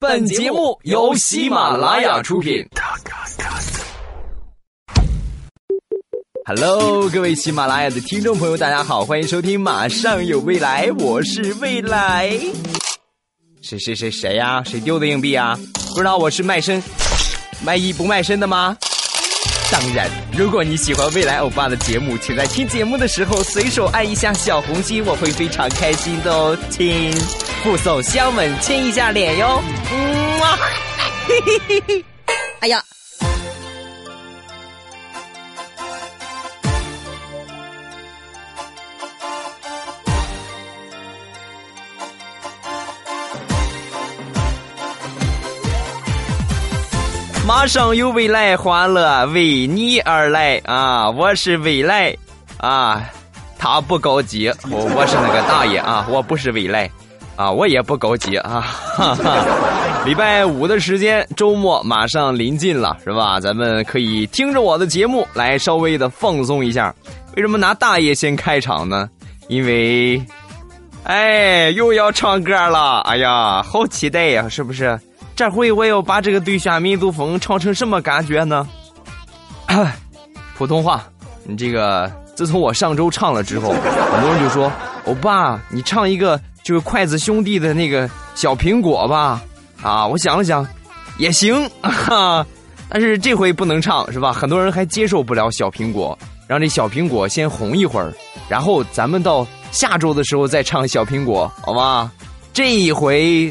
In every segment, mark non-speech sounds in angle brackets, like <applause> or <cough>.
本节目由喜马拉雅出品。Hello，各位喜马拉雅的听众朋友，大家好，欢迎收听《马上有未来》，我是未来。谁谁谁谁呀？谁丢的硬币啊？不知道我是卖身卖艺不卖身的吗？当然，如果你喜欢未来欧巴的节目，请在听节目的时候随手按一下小红心，我会非常开心的哦。亲，附送香吻，亲一下脸哟。嗯啊，嘿嘿嘿嘿，<laughs> 哎呀。马上有未来，欢乐为你而来啊！我是未来啊，他不高级，我我是那个大爷啊，我不是未来啊，我也不高级啊！哈哈，礼拜五的时间，周末马上临近了，是吧？咱们可以听着我的节目来稍微的放松一下。为什么拿大爷先开场呢？因为，哎，又要唱歌了！哎呀，好期待呀，是不是？这回我要把这个对象民族风唱成什么感觉呢？<coughs> 普通话，你这个自从我上周唱了之后，很多人就说：“欧巴，你唱一个就是筷子兄弟的那个小苹果吧。”啊，我想了想，也行，哈，但是这回不能唱是吧？很多人还接受不了小苹果，让这小苹果先红一会儿，然后咱们到下周的时候再唱小苹果，好吧？这一回。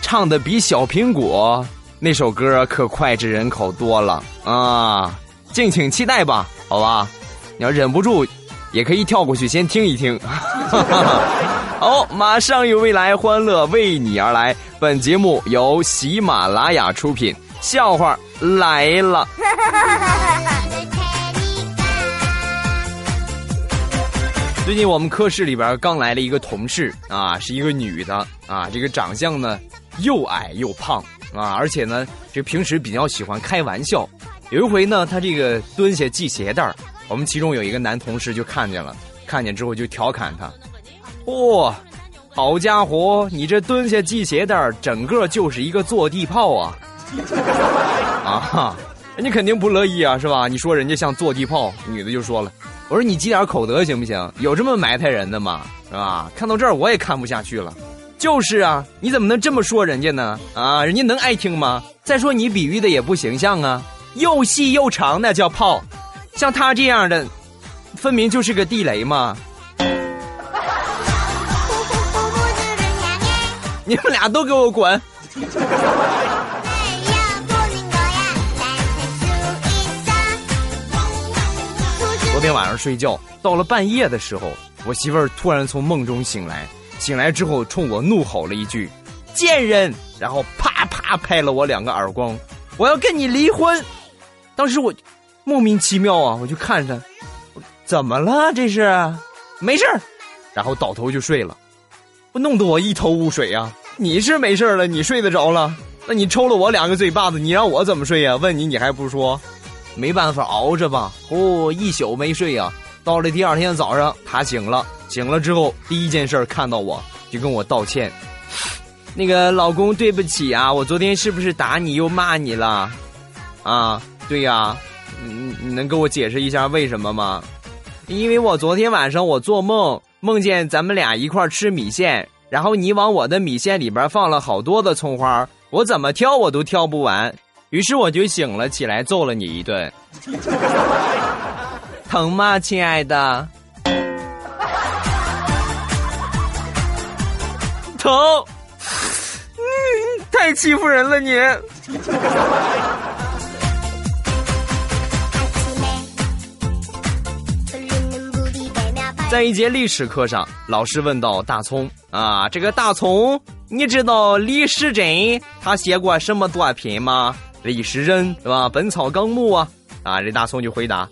唱的比小苹果那首歌可脍炙人口多了啊！敬请期待吧，好吧？你要忍不住，也可以跳过去先听一听。<laughs> 好，马上有未来，欢乐为你而来。本节目由喜马拉雅出品，笑话来了。<laughs> 最近我们科室里边刚来了一个同事啊，是一个女的啊，这个长相呢。又矮又胖啊，而且呢，这平时比较喜欢开玩笑。有一回呢，她这个蹲下系鞋带我们其中有一个男同事就看见了，看见之后就调侃他：“哦，好家伙，你这蹲下系鞋带整个就是一个坐地炮啊！” <laughs> 啊，人家肯定不乐意啊，是吧？你说人家像坐地炮，女的就说了：“我说你积点口德行不行？有这么埋汰人的吗？是吧？看到这儿我也看不下去了。”就是啊，你怎么能这么说人家呢？啊，人家能爱听吗？再说你比喻的也不形象啊，又细又长那叫炮，像他这样的，分明就是个地雷嘛！<laughs> 你们俩都给我滚！昨天晚上睡觉到了半夜的时候，我媳妇儿突然从梦中醒来。醒来之后，冲我怒吼了一句：“贱人！”然后啪啪拍了我两个耳光。我要跟你离婚。当时我莫名其妙啊，我就看着，怎么了？这是没事儿。然后倒头就睡了。我弄得我一头雾水啊！你是没事了，你睡得着了？那你抽了我两个嘴巴子，你让我怎么睡呀？问你，你还不说？没办法，熬着吧。哦，一宿没睡呀。到了第二天早上，他醒了。醒了之后，第一件事看到我就跟我道歉，<sniffs> 那个老公对不起啊，我昨天是不是打你又骂你了？啊，对呀，你你能给我解释一下为什么吗？因为我昨天晚上我做梦梦见咱们俩一块吃米线，然后你往我的米线里边放了好多的葱花，我怎么挑我都挑不完，于是我就醒了起来揍了你一顿，<laughs> 疼吗，亲爱的？<laughs> 疼，嗯，太欺负人了你。在一节历史课上，老师问到大葱啊，这个大葱，你知道李时珍他写过什么作品吗？李时珍是吧？《本草纲目》啊，啊，这大葱就回答，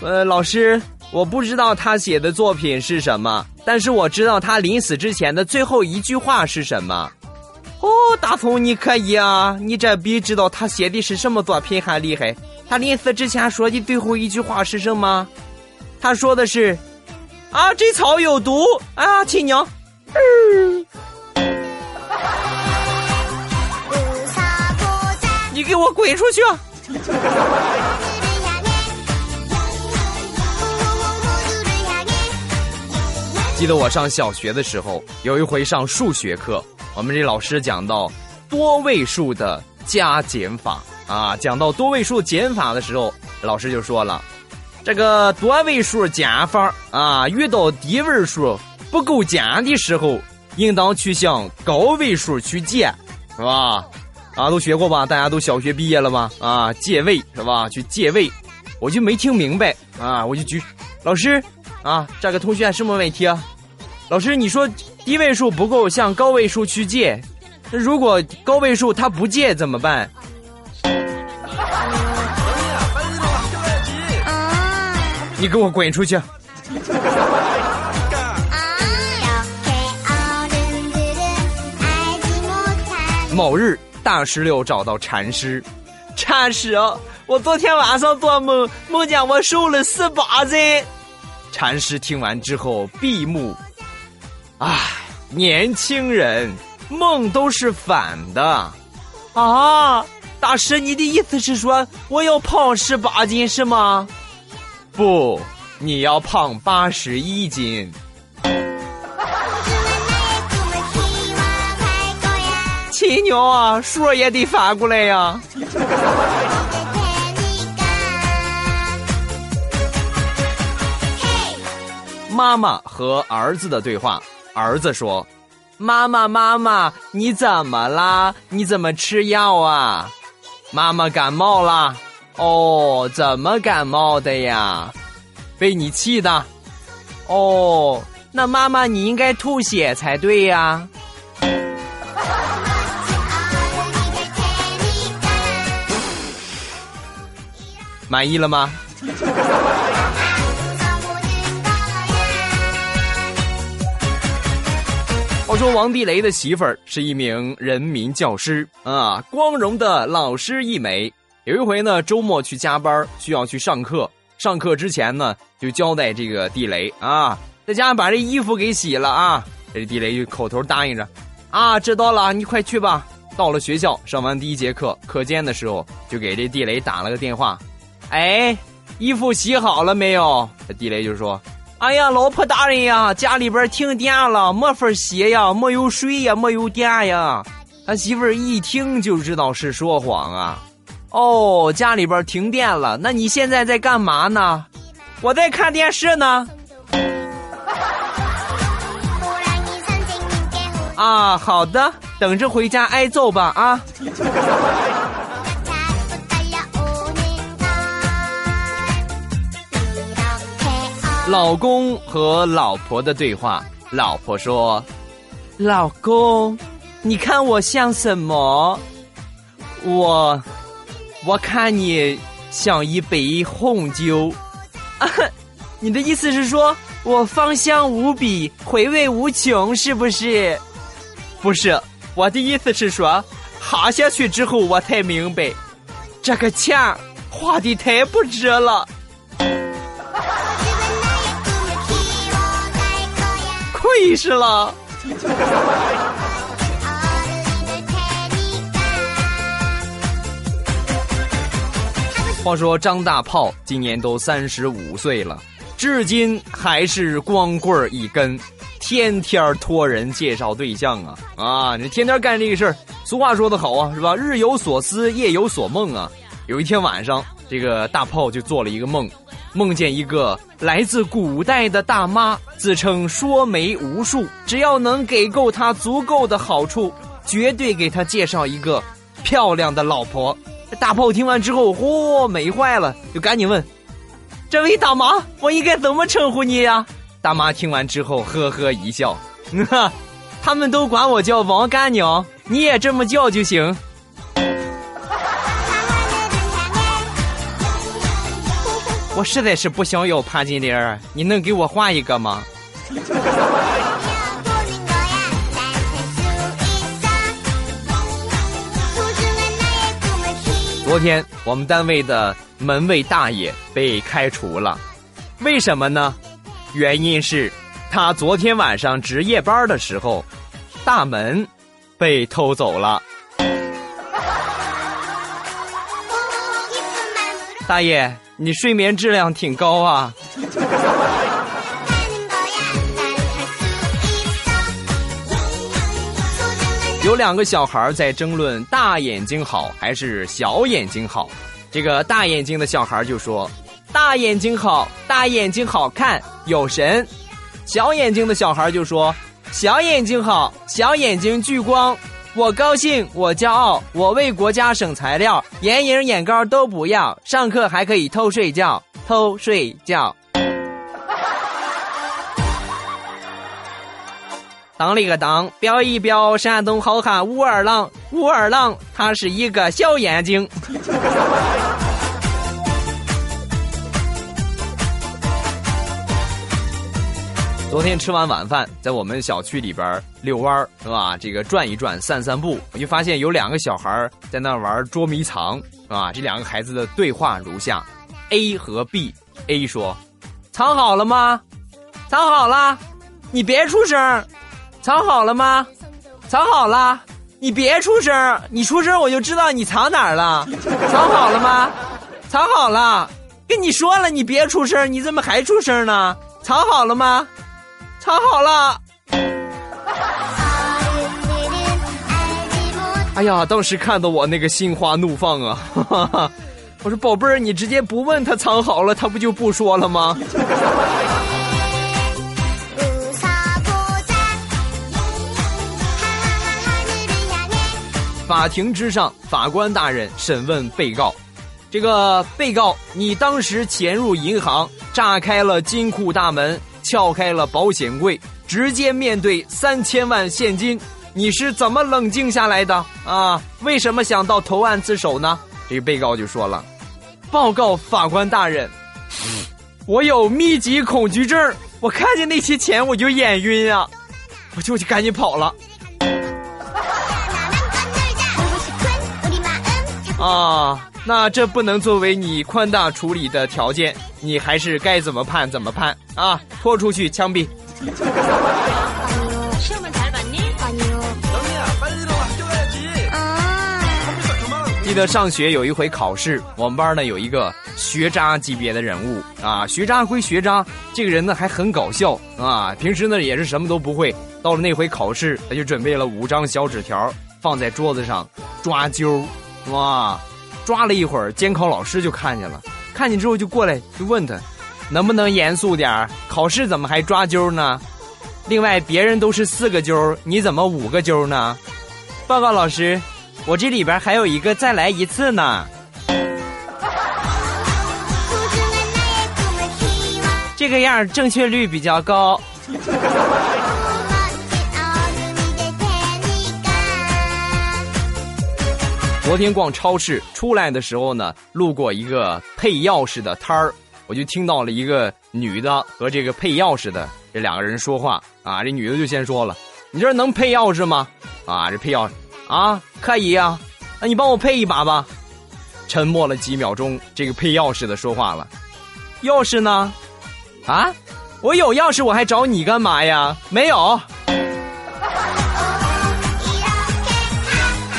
呃，老师。我不知道他写的作品是什么，但是我知道他临死之前的最后一句话是什么。哦，大葱你可以啊，你这比知道他写的是什么作品还厉害。他临死之前说的最后一句话是什么？他说的是：“啊，这草有毒啊，亲娘。”你给我滚出去！记得我上小学的时候，有一回上数学课，我们这老师讲到多位数的加减法啊，讲到多位数减法的时候，老师就说了，这个多位数减法啊，遇到低位数不够减的时候，应当去向高位数去借，是吧？啊，都学过吧？大家都小学毕业了吧？啊，借位是吧？去借位，我就没听明白啊，我就举老师啊，这个同学什么问题啊？老师，你说低位数不够，向高位数去借，那如果高位数他不借怎么办？你给我滚出去！某日。大石榴找到禅师，禅师，我昨天晚上做梦，梦见我瘦了十八斤。禅师听完之后闭目，唉，年轻人，梦都是反的，啊！大师，你的意思是说我要胖十八斤是吗？不，你要胖八十一斤。亲娘啊，数也得发过来呀！妈妈和儿子的对话，儿子说：“妈妈，妈妈，你怎么啦？你怎么吃药啊？”妈妈感冒了。哦，怎么感冒的呀？被你气的。哦，那妈妈你应该吐血才对呀。满意了吗？话说王地雷的媳妇儿是一名人民教师啊，光荣的老师一枚。有一回呢，周末去加班，需要去上课。上课之前呢，就交代这个地雷啊，在家把这衣服给洗了啊。这地雷就口头答应着，啊，知道了，你快去吧。到了学校，上完第一节课，课间的时候，就给这地雷打了个电话。哎，衣服洗好了没有？这地雷就说：“哎呀，老婆大人呀，家里边停电了，没法洗呀，没有水呀，没有电呀。”他媳妇一听就知道是说谎啊！哦，家里边停电了，那你现在在干嘛呢？我在看电视呢。<laughs> 啊，好的，等着回家挨揍吧啊！<laughs> 老公和老婆的对话。老婆说：“老公，你看我像什么？我，我看你像一杯红酒。啊，<laughs> 你的意思是说我芳香无比，回味无穷，是不是？不是，我的意思是说，喝下去之后我才明白，这个钱花的太不值了。<laughs> ”亏是了。话说张大炮今年都三十五岁了，至今还是光棍一根，天天托人介绍对象啊啊！你天天干这个事儿。俗话说得好啊，是吧？日有所思，夜有所梦啊。有一天晚上，这个大炮就做了一个梦。梦见一个来自古代的大妈，自称说媒无数，只要能给够他足够的好处，绝对给他介绍一个漂亮的老婆。大炮听完之后，嚯，美坏了，就赶紧问：“这位大妈，我应该怎么称呼你呀？”大妈听完之后，呵呵一笑：“哈，他们都管我叫王干娘，你也这么叫就行。”我实在是不想要潘金莲，你能给我换一个吗？昨天我们单位的门卫大爷被开除了。为什么呢？原因是他昨天晚上值夜班的时候大门被偷走了。<laughs> 大爷你睡眠质量挺高啊。有两个小孩在争论大眼睛好还是小眼睛好。这个大眼睛的小孩就说：“大眼睛好，大眼睛好看，有神。”小眼睛的小孩就说：“小眼睛好，小眼睛聚光，我高兴，我骄傲，我为国家省材料，眼影眼膏都不要，上课还可以偷睡觉，偷睡觉。”当了个当，表一表，山东好汉武二郎，武二郎他是一个小眼睛。<laughs> 昨天吃完晚饭，在我们小区里边遛弯是吧？这个转一转，散散步，我就发现有两个小孩在那玩捉迷藏，是吧？这两个孩子的对话如下：A 和 B，A 说：“藏好了吗？藏好了，你别出声。”藏好了吗？藏好了，你别出声，你出声我就知道你藏哪儿了。藏好了吗？藏好了，跟你说了，你别出声，你怎么还出声呢？藏好了吗？藏好了。哎呀，当时看的我那个心花怒放啊！<laughs> 我说宝贝儿，你直接不问他藏好了，他不就不说了吗？法庭之上，法官大人审问被告：“这个被告，你当时潜入银行，炸开了金库大门，撬开了保险柜，直接面对三千万现金，你是怎么冷静下来的？啊，为什么想到投案自首呢？”这个被告就说了：“报告法官大人，我有密集恐惧症，我看见那些钱我就眼晕啊，我就就赶紧跑了。” <laughs> 啊，那这不能作为你宽大处理的条件，你还是该怎么判怎么判啊！拖出去枪毙。记得上学有一回考试，我们班呢有一个学渣级别的人物啊，学渣归学渣，这个人呢还很搞笑啊，平时呢也是什么都不会，到了那回考试，他就准备了五张小纸条放在桌子上抓阄。哇，抓了一会儿，监考老师就看见了，看见之后就过来就问他，能不能严肃点儿考试怎么还抓阄呢？另外，别人都是四个阄，你怎么五个阄呢？报告老师，我这里边还有一个再来一次呢。这个样正确率比较高。昨天逛超市出来的时候呢，路过一个配钥匙的摊儿，我就听到了一个女的和这个配钥匙的这两个人说话啊。这女的就先说了：“你这能配钥匙吗？”啊，这配钥匙啊，可以呀。那你帮我配一把吧。沉默了几秒钟，这个配钥匙的说话了：“钥匙呢？啊，我有钥匙，我还找你干嘛呀？没有。”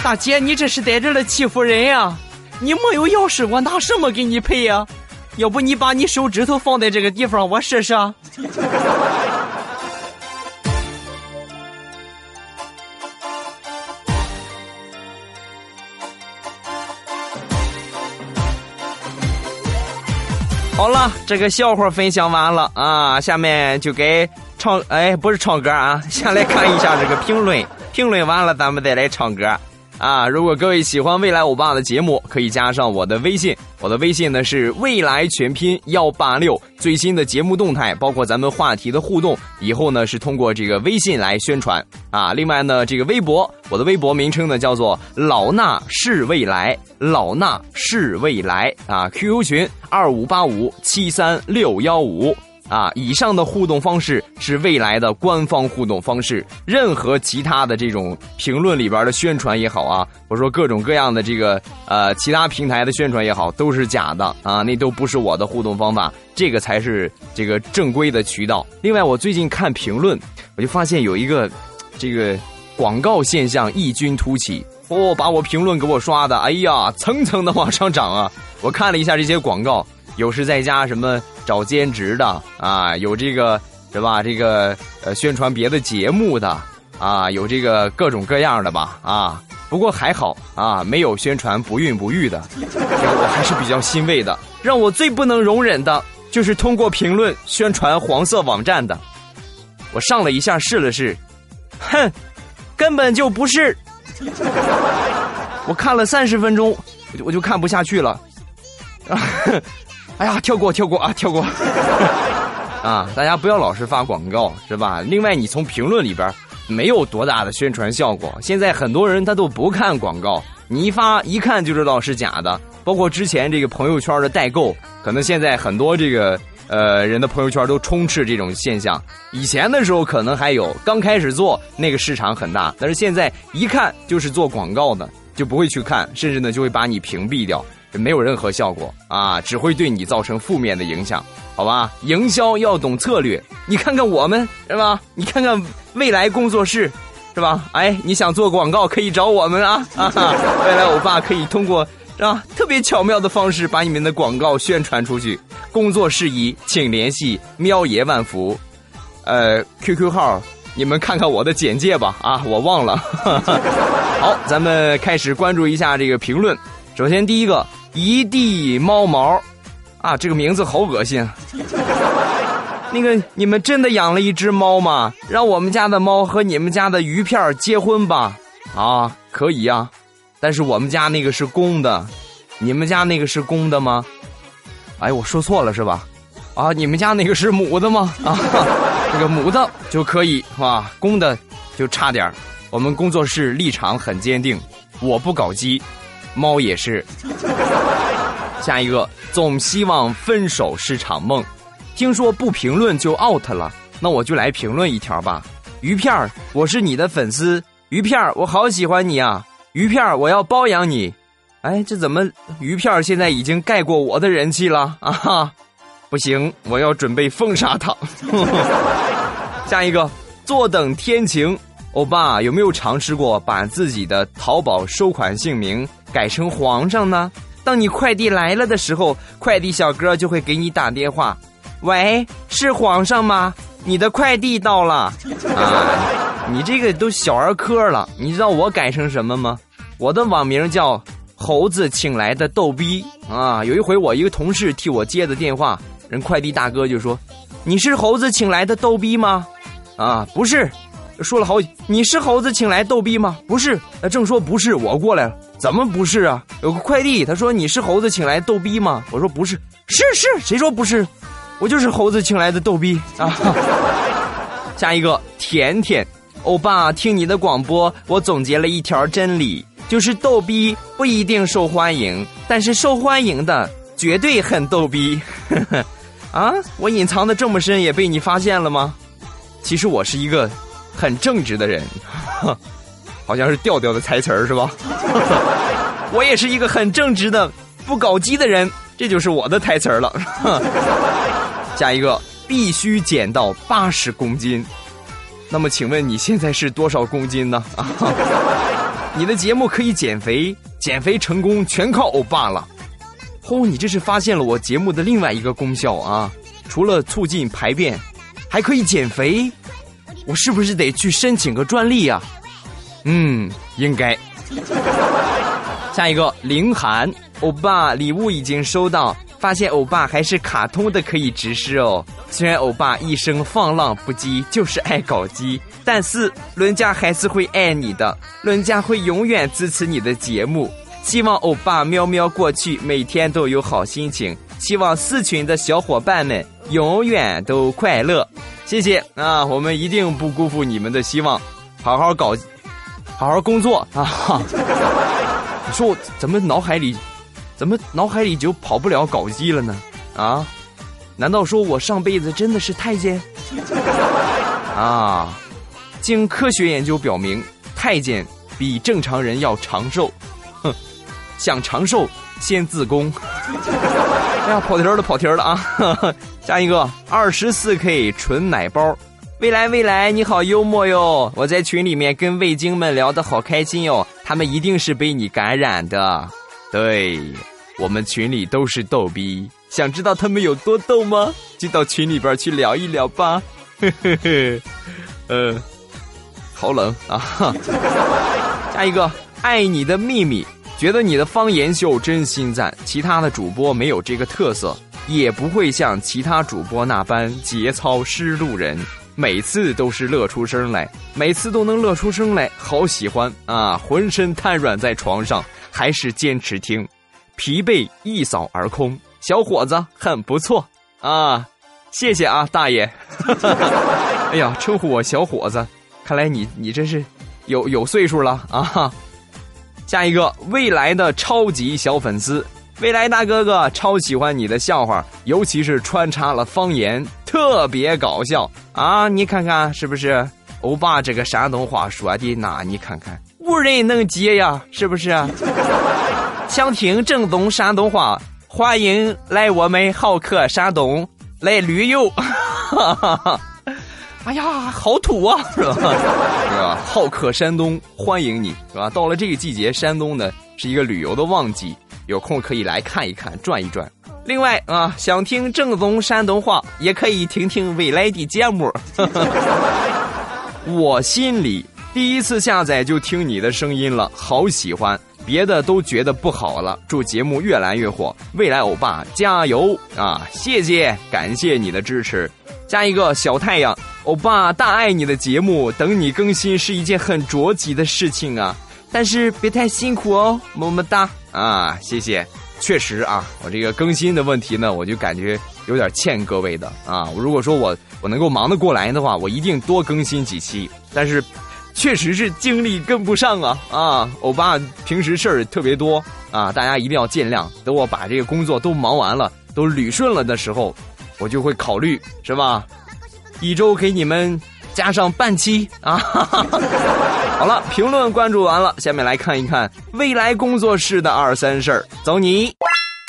大姐，你这是在这儿欺负人呀！你没有钥匙，我拿什么给你配呀？要不你把你手指头放在这个地方，我试试。<laughs> 好了，这个笑话分享完了啊，下面就该唱，哎，不是唱歌啊，先来看一下这个评论，评论完了咱们再来唱歌。啊，如果各位喜欢未来欧巴的节目，可以加上我的微信，我的微信呢是未来全拼幺八六，最新的节目动态，包括咱们话题的互动，以后呢是通过这个微信来宣传啊。另外呢，这个微博，我的微博名称呢叫做老衲是未来，老衲是未来啊。QQ 群二五八五七三六幺五。啊，以上的互动方式是未来的官方互动方式，任何其他的这种评论里边的宣传也好啊，我说各种各样的这个呃其他平台的宣传也好，都是假的啊，那都不是我的互动方法，这个才是这个正规的渠道。另外，我最近看评论，我就发现有一个这个广告现象异军突起，哦，把我评论给我刷的，哎呀，蹭蹭的往上涨啊！我看了一下这些广告，有时在家什么找兼职的啊，有这个是吧？这个呃宣传别的节目的啊，有这个各种各样的吧啊。不过还好啊，没有宣传不孕不育的，我还是比较欣慰的。让我最不能容忍的就是通过评论宣传黄色网站的。我上了一下试了试，哼，根本就不是。我看了三十分钟，我就我就看不下去了。哎呀，跳过跳过啊，跳过！<laughs> 啊，大家不要老是发广告，是吧？另外，你从评论里边没有多大的宣传效果。现在很多人他都不看广告，你一发一看就知道是假的。包括之前这个朋友圈的代购，可能现在很多这个呃人的朋友圈都充斥这种现象。以前的时候可能还有，刚开始做那个市场很大，但是现在一看就是做广告的，就不会去看，甚至呢就会把你屏蔽掉。没有任何效果啊，只会对你造成负面的影响，好吧？营销要懂策略，你看看我们是吧？你看看未来工作室，是吧？哎，你想做广告可以找我们啊！啊，未来欧巴可以通过是吧特别巧妙的方式把你们的广告宣传出去。工作事宜请联系喵爷万福，呃，QQ 号你们看看我的简介吧啊，我忘了。<laughs> 好，咱们开始关注一下这个评论。首先第一个。一地猫毛，啊，这个名字好恶心。<laughs> 那个，你们真的养了一只猫吗？让我们家的猫和你们家的鱼片结婚吧。啊，可以呀，但是我们家那个是公的，你们家那个是公的吗？哎，我说错了是吧？啊，你们家那个是母的吗？啊，<laughs> 这个母的就可以是吧？公的就差点我们工作室立场很坚定，我不搞基。猫也是。下一个，总希望分手是场梦。听说不评论就 out 了，那我就来评论一条吧。鱼片儿，我是你的粉丝。鱼片儿，我好喜欢你啊。鱼片儿，我要包养你。哎，这怎么鱼片儿现在已经盖过我的人气了啊？哈，不行，我要准备封杀他。<laughs> 下一个，坐等天晴。欧巴，有没有尝试过把自己的淘宝收款姓名？改成皇上呢？当你快递来了的时候，快递小哥就会给你打电话。喂，是皇上吗？你的快递到了。啊，你这个都小儿科了。你知道我改成什么吗？我的网名叫猴子请来的逗逼啊。有一回我一个同事替我接的电话，人快递大哥就说：“你是猴子请来的逗逼吗？”啊，不是。说了好几，你是猴子请来逗逼吗？不是，正说不是，我过来了。怎么不是啊？有个快递，他说你是猴子请来逗逼吗？我说不是，是是，谁说不是？我就是猴子请来的逗逼啊！<laughs> 下一个，甜甜，欧巴，听你的广播，我总结了一条真理，就是逗逼不一定受欢迎，但是受欢迎的绝对很逗逼。<laughs> 啊，我隐藏的这么深，也被你发现了吗？其实我是一个很正直的人。<laughs> 好像是调调的台词儿是吧？<laughs> 我也是一个很正直的、不搞基的人，这就是我的台词儿了。<laughs> 下一个必须减到八十公斤，那么请问你现在是多少公斤呢？啊，你的节目可以减肥，减肥成功全靠欧巴了。哦，你这是发现了我节目的另外一个功效啊！除了促进排便，还可以减肥，我是不是得去申请个专利呀？嗯，应该。下一个，凌寒，欧巴礼物已经收到，发现欧巴还是卡通的可以直视哦。虽然欧巴一生放浪不羁，就是爱搞基，但是伦家还是会爱你的，伦家会永远支持你的节目。希望欧巴喵喵过去，每天都有好心情。希望四群的小伙伴们永远都快乐。谢谢啊，我们一定不辜负你们的希望，好好搞。好好工作啊！你 <laughs> 说我怎么脑海里，怎么脑海里就跑不了搞基了呢？啊？难道说我上辈子真的是太监？<laughs> 啊？经科学研究表明，太监比正常人要长寿。哼，想长寿先自宫。呀，跑题了，跑题了啊！<laughs> 下一个，二十四 K 纯奶包。未来未来，你好幽默哟！我在群里面跟味精们聊得好开心哟，他们一定是被你感染的。对，我们群里都是逗逼，想知道他们有多逗吗？就到群里边去聊一聊吧。嘿嘿嘿，呃，好冷啊！<laughs> 下一个，爱你的秘密，觉得你的方言秀真心赞，其他的主播没有这个特色，也不会像其他主播那般节操失路人。每次都是乐出声来，每次都能乐出声来，好喜欢啊！浑身瘫软在床上，还是坚持听，疲惫一扫而空。小伙子很不错啊，谢谢啊，大爷。<laughs> 哎呀，称呼我小伙子，看来你你这是有有岁数了啊。下一个未来的超级小粉丝。未来大哥哥超喜欢你的笑话，尤其是穿插了方言，特别搞笑啊！你看看是不是？欧巴这个山东话说的那，你看看无人能及呀，是不是？想听正宗山东话，欢迎来我们好客山东来旅游。哈哈哈哎呀，好土啊，<laughs> 是吧？是吧？好客山东，欢迎你，是吧？到了这个季节，山东呢是一个旅游的旺季。有空可以来看一看，转一转。另外啊，想听正宗山东话，也可以听听未来的节目。<laughs> 我心里第一次下载就听你的声音了，好喜欢，别的都觉得不好了。祝节目越来越火，未来欧巴加油啊！谢谢，感谢你的支持。加一个小太阳，欧巴大爱你的节目，等你更新是一件很着急的事情啊。但是别太辛苦哦，么么哒啊！谢谢，确实啊，我这个更新的问题呢，我就感觉有点欠各位的啊。如果说我我能够忙得过来的话，我一定多更新几期。但是，确实是精力跟不上啊啊！欧巴平时事儿特别多啊，大家一定要见谅。等我把这个工作都忙完了，都捋顺了的时候，我就会考虑，是吧？一周给你们。加上半期啊！<laughs> 好了，评论关注完了，下面来看一看未来工作室的二三事儿。走你！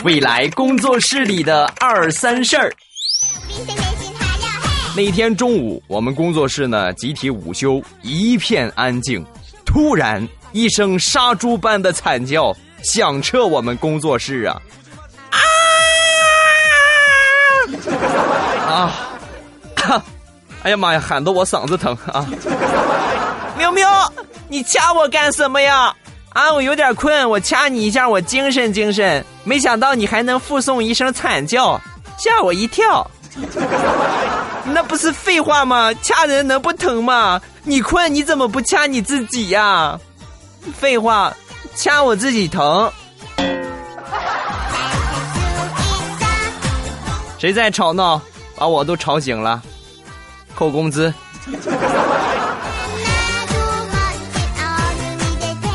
未来工作室里的二三事儿。那天中午，我们工作室呢集体午休，一片安静。突然，一声杀猪般的惨叫响彻我们工作室啊！啊！啊！哎呀妈呀，喊得我嗓子疼啊！<laughs> 喵喵，你掐我干什么呀？啊，我有点困，我掐你一下，我精神精神。没想到你还能附送一声惨叫，吓我一跳。<laughs> 那不是废话吗？掐人能不疼吗？你困，你怎么不掐你自己呀？废话，掐我自己疼。谁在吵闹？把我都吵醒了。扣工资。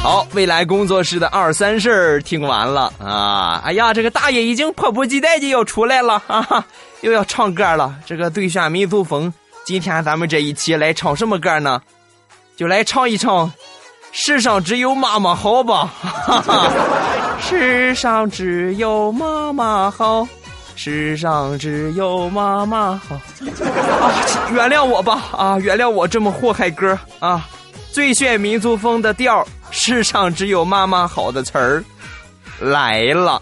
好，未来工作室的二三事儿听完了啊！哎呀，这个大爷已经迫不及待的要出来了啊！又要唱歌了。这个对选民族风，今天咱们这一期来唱什么歌呢？就来唱一唱《世上只有妈妈好》吧！世上只有妈妈好。世上只有妈妈好 <laughs> 啊！原谅我吧啊！原谅我这么祸害歌啊！最炫民族风的调世上只有妈妈好的词儿来了。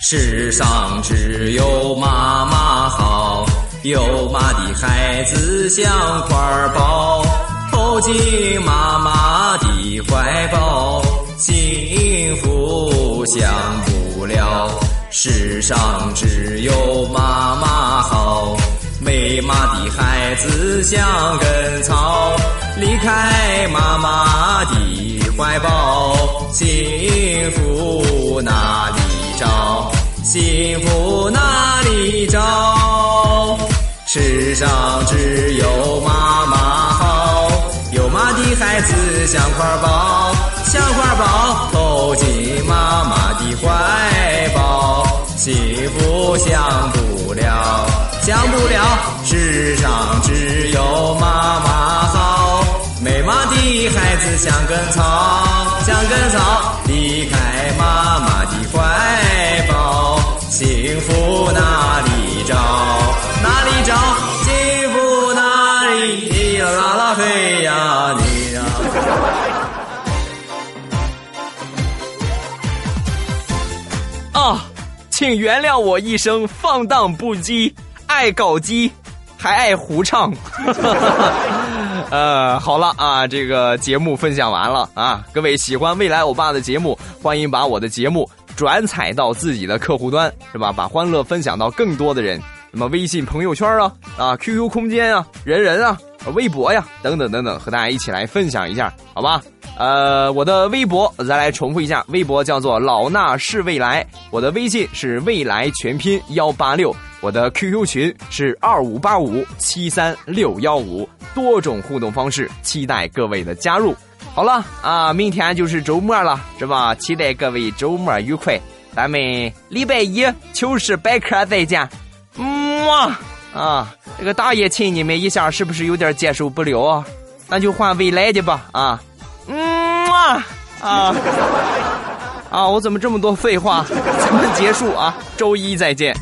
世上只有妈妈好，有妈的孩子像块宝。抱进妈妈的怀抱，幸福享不了。世上只有妈妈好，没妈的孩子像根草。离开妈妈的怀抱，幸福哪里找？幸福哪里找？世上只有妈妈。孩子像块宝，像块宝投进妈妈的怀抱，幸福享不了，享不了。世上只有妈妈好，没妈的孩子像根草，像根草离开妈妈的怀抱，幸福哪里找？哪里找？幸福哪里？啦啦嘿呀！请原谅我一生放荡不羁，爱搞基，还爱胡唱。<laughs> 呃，好了啊，这个节目分享完了啊，各位喜欢未来欧巴的节目，欢迎把我的节目转采到自己的客户端，是吧？把欢乐分享到更多的人。那么微信朋友圈啊，啊 QQ 空间啊，人人啊，微博呀，等等等等，和大家一起来分享一下，好吧？呃，我的微博再来重复一下，微博叫做老衲是未来，我的微信是未来全拼幺八六，我的 QQ 群是二五八五七三六幺五，多种互动方式，期待各位的加入。好了啊，明天就是周末了，是吧？期待各位周末愉快，咱们礼拜一糗事百科再见。嗯啊，这个大爷亲你们一下是不是有点接受不了啊？那就换未来的吧啊。嗯啊啊 <laughs> 啊！我怎么这么多废话？咱们结束啊，周一再见。